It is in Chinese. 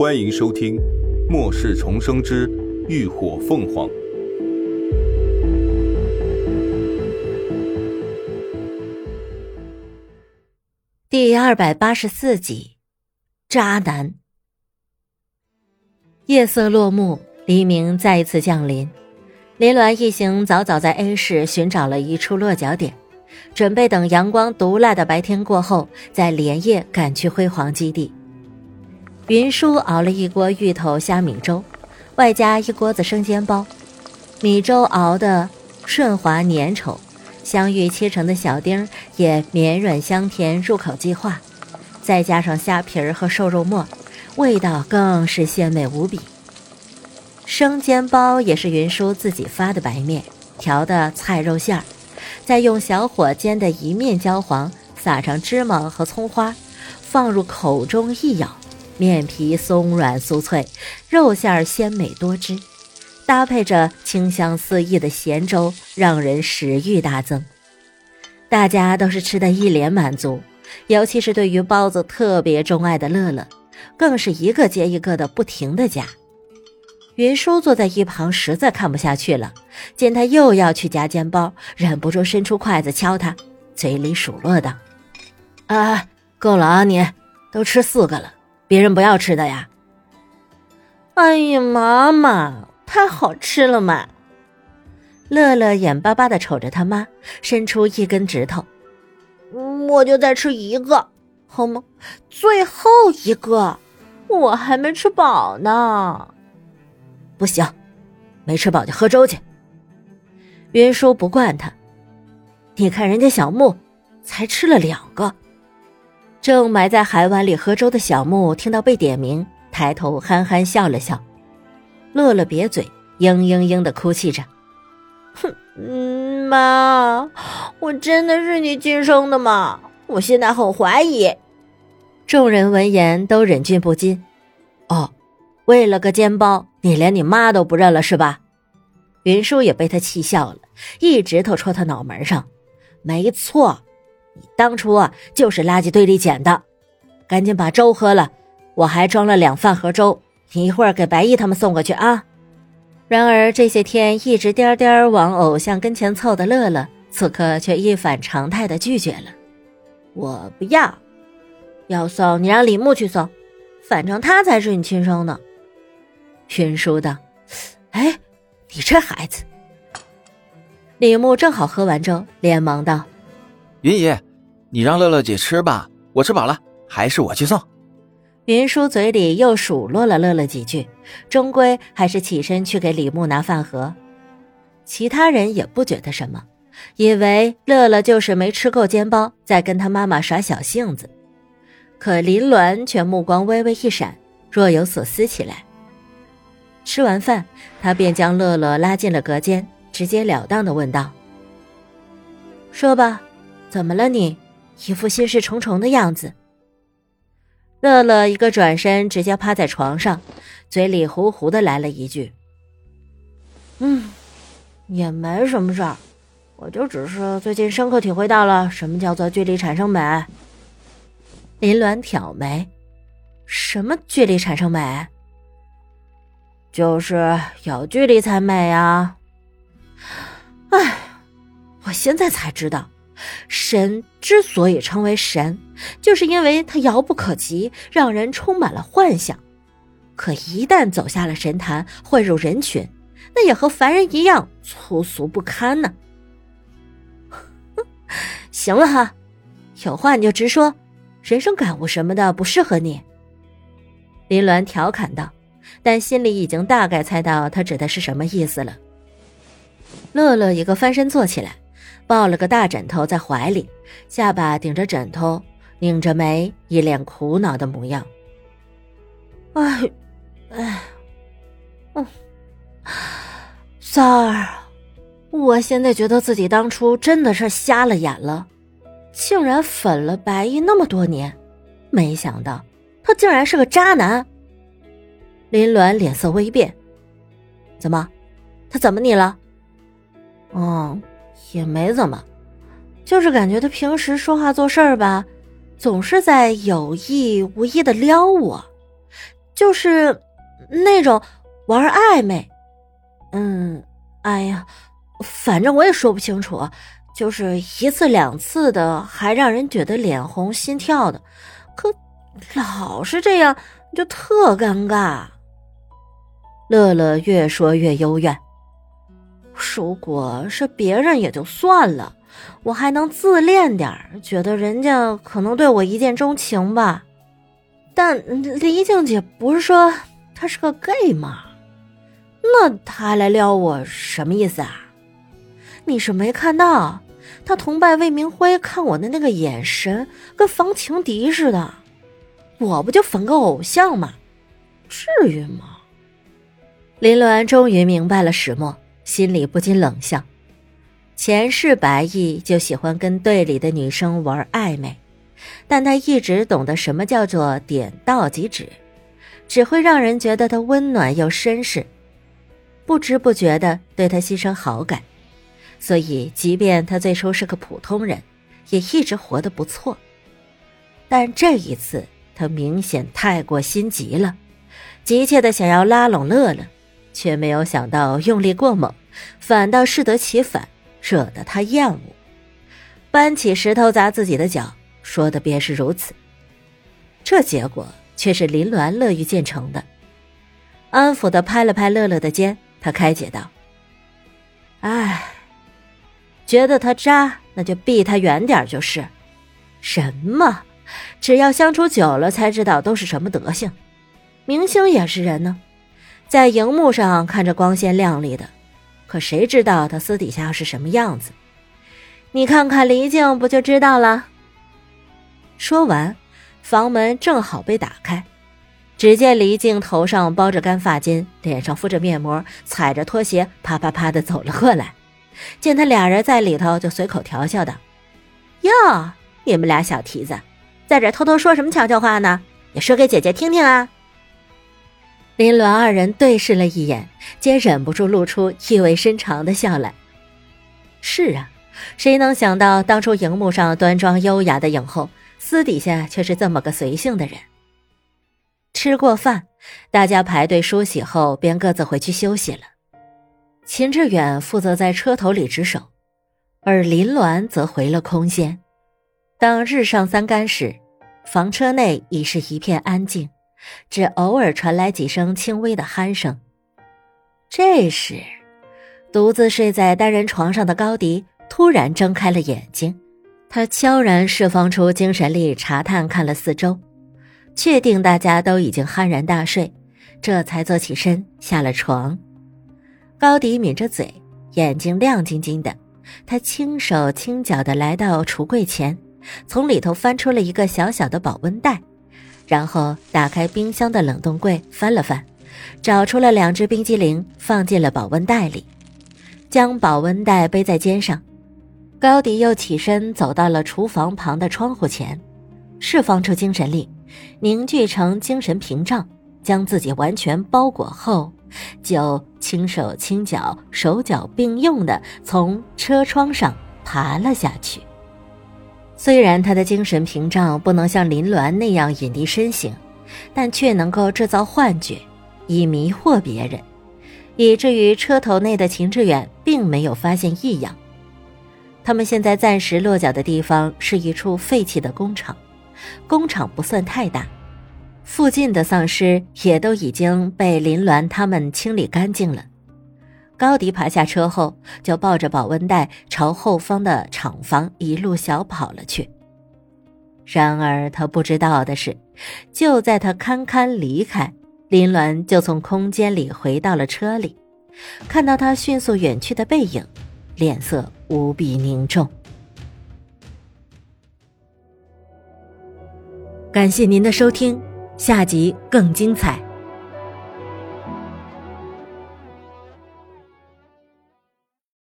欢迎收听《末世重生之浴火凤凰》第二百八十四集。渣男。夜色落幕，黎明再一次降临。林鸾一行早早在 A 市寻找了一处落脚点，准备等阳光毒辣的白天过后，再连夜赶去辉煌基地。云舒熬了一锅芋头虾米粥，外加一锅子生煎包，米粥熬得顺滑粘稠，香芋切成的小丁也绵软香甜，入口即化，再加上虾皮儿和瘦肉末，味道更是鲜美无比。生煎包也是云舒自己发的白面调的菜肉馅儿，再用小火煎的一面焦黄，撒上芝麻和葱花，放入口中一咬。面皮松软酥脆，肉馅儿鲜美多汁，搭配着清香四溢的咸粥，让人食欲大增。大家都是吃得一脸满足，尤其是对于包子特别钟爱的乐乐，更是一个接一个的不停的夹。云舒坐在一旁，实在看不下去了，见他又要去夹煎包，忍不住伸出筷子敲他，嘴里数落道：“啊，够了啊，你都吃四个了。”别人不要吃的呀！哎呀，妈妈，太好吃了嘛！乐乐眼巴巴的瞅着他妈，伸出一根指头。我就再吃一个，好吗？最后一个，我还没吃饱呢。不行，没吃饱就喝粥去。云舒不惯他，你看人家小木才吃了两个。正埋在海碗里喝粥的小木听到被点名，抬头憨憨笑了笑。乐乐瘪嘴，嘤嘤嘤的哭泣着：“哼，妈，我真的是你亲生的吗？我现在很怀疑。”众人闻言都忍俊不禁：“哦，为了个煎包，你连你妈都不认了是吧？”云舒也被他气笑了，一指头戳他脑门上：“没错。”你当初啊，就是垃圾堆里捡的，赶紧把粥喝了。我还装了两饭盒粥，你一会儿给白毅他们送过去啊。然而这些天一直颠颠往偶像跟前凑的乐乐，此刻却一反常态的拒绝了。我不要，要送你让李牧去送，反正他才是你亲生的。云舒道：“哎，你这孩子。”李牧正好喝完粥，连忙道。云姨，你让乐乐姐吃吧，我吃饱了，还是我去送。云舒嘴里又数落了乐乐几句，终归还是起身去给李牧拿饭盒。其他人也不觉得什么，以为乐乐就是没吃够煎包，在跟他妈妈耍小性子。可林鸾却目光微微一闪，若有所思起来。吃完饭，他便将乐乐拉进了隔间，直截了当的问道：“说吧。”怎么了你？一副心事重重的样子。乐乐一个转身，直接趴在床上，嘴里糊糊的来了一句：“嗯，也没什么事儿，我就只是最近深刻体会到了什么叫做距离产生美。”林鸾挑眉：“什么距离产生美？就是有距离才美啊！”哎，我现在才知道。神之所以称为神，就是因为它遥不可及，让人充满了幻想。可一旦走下了神坛，混入人群，那也和凡人一样粗俗不堪呢。行了哈，有话你就直说，人生感悟什么的不适合你。林鸾调侃道，但心里已经大概猜到他指的是什么意思了。乐乐一个翻身坐起来。抱了个大枕头在怀里，下巴顶着枕头，拧着眉，一脸苦恼的模样。哎，哎，嗯，三儿，我现在觉得自己当初真的是瞎了眼了，竟然粉了白衣那么多年，没想到他竟然是个渣男。林鸾脸色微变，怎么？他怎么你了？嗯。也没怎么，就是感觉他平时说话做事儿吧，总是在有意无意的撩我，就是那种玩暧昧。嗯，哎呀，反正我也说不清楚，就是一次两次的，还让人觉得脸红心跳的。可老是这样，就特尴尬。乐乐越说越幽怨。如果是别人也就算了，我还能自恋点觉得人家可能对我一见钟情吧。但黎静姐不是说她是个 gay 吗？那她来撩我什么意思啊？你是没看到她同拜魏明辉看我的那个眼神，跟防情敌似的。我不就粉个偶像吗？至于吗？林鸾终于明白了始末。心里不禁冷笑，前世白毅就喜欢跟队里的女生玩暧昧，但他一直懂得什么叫做点到即止，只会让人觉得他温暖又绅士，不知不觉的对他心生好感，所以即便他最初是个普通人，也一直活得不错。但这一次，他明显太过心急了，急切的想要拉拢乐乐，却没有想到用力过猛。反倒适得其反，惹得他厌恶，搬起石头砸自己的脚，说的便是如此。这结果却是林鸾乐于见成的，安抚的拍了拍乐乐的肩，他开解道：“哎，觉得他渣，那就避他远点就是。什么？只要相处久了才知道都是什么德行。明星也是人呢，在荧幕上看着光鲜亮丽的。”可谁知道他私底下是什么样子？你看看黎静不就知道了。说完，房门正好被打开，只见黎静头上包着干发巾，脸上敷着面膜，踩着拖鞋啪啪啪的走了过来。见他俩人在里头，就随口调笑道：“哟，你们俩小蹄子，在这偷偷说什么悄悄话呢？也说给姐姐听听啊！”林鸾二人对视了一眼，皆忍不住露出意味深长的笑来。是啊，谁能想到当初荧幕上端庄优雅的影后，私底下却是这么个随性的人。吃过饭，大家排队梳洗后，便各自回去休息了。秦志远负责在车头里值守，而林鸾则回了空间。当日上三竿时，房车内已是一片安静。只偶尔传来几声轻微的鼾声。这时，独自睡在单人床上的高迪突然睁开了眼睛，他悄然释放出精神力，查探看了四周，确定大家都已经酣然大睡，这才坐起身下了床。高迪抿着嘴，眼睛亮晶晶的，他轻手轻脚的来到橱柜前，从里头翻出了一个小小的保温袋。然后打开冰箱的冷冻柜，翻了翻，找出了两只冰激凌，放进了保温袋里，将保温袋背在肩上。高迪又起身走到了厨房旁的窗户前，释放出精神力，凝聚成精神屏障，将自己完全包裹后，就轻手轻脚、手脚并用的从车窗上爬了下去。虽然他的精神屏障不能像林鸾那样隐匿身形，但却能够制造幻觉，以迷惑别人，以至于车头内的秦志远并没有发现异样。他们现在暂时落脚的地方是一处废弃的工厂，工厂不算太大，附近的丧尸也都已经被林鸾他们清理干净了。高迪爬下车后，就抱着保温袋朝后方的厂房一路小跑了去。然而他不知道的是，就在他堪堪离开，林鸾就从空间里回到了车里，看到他迅速远去的背影，脸色无比凝重。感谢您的收听，下集更精彩。